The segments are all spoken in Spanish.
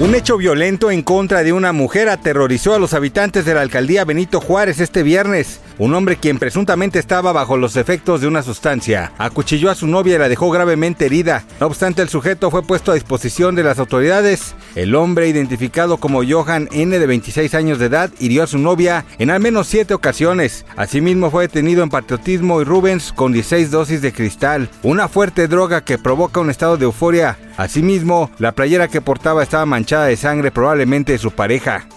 Un hecho violento en contra de una mujer aterrorizó a los habitantes de la alcaldía Benito Juárez este viernes. Un hombre quien presuntamente estaba bajo los efectos de una sustancia acuchilló a su novia y la dejó gravemente herida. No obstante, el sujeto fue puesto a disposición de las autoridades. El hombre, identificado como Johan N. de 26 años de edad, hirió a su novia en al menos siete ocasiones. Asimismo, fue detenido en patriotismo y Rubens con 16 dosis de cristal, una fuerte droga que provoca un estado de euforia. Asimismo, la playera que portaba estaba manchada de sangre, probablemente de su pareja.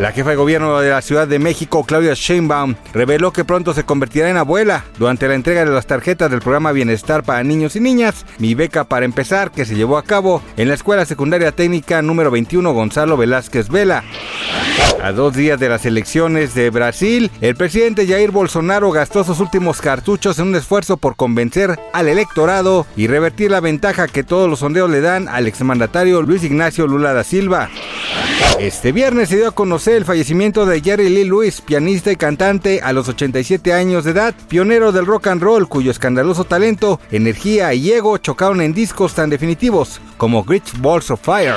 La jefa de gobierno de la Ciudad de México, Claudia Sheinbaum, reveló que pronto se convertirá en abuela durante la entrega de las tarjetas del programa Bienestar para Niños y Niñas, Mi Beca para Empezar, que se llevó a cabo en la Escuela Secundaria Técnica número 21 Gonzalo Velázquez Vela. A dos días de las elecciones de Brasil, el presidente Jair Bolsonaro gastó sus últimos cartuchos en un esfuerzo por convencer al electorado y revertir la ventaja que todos los sondeos le dan al exmandatario Luis Ignacio Lula da Silva. Este viernes se dio a conocer el fallecimiento de Jerry Lee Lewis, pianista y cantante a los 87 años de edad, pionero del rock and roll, cuyo escandaloso talento, energía y ego chocaron en discos tan definitivos como Great Balls of Fire.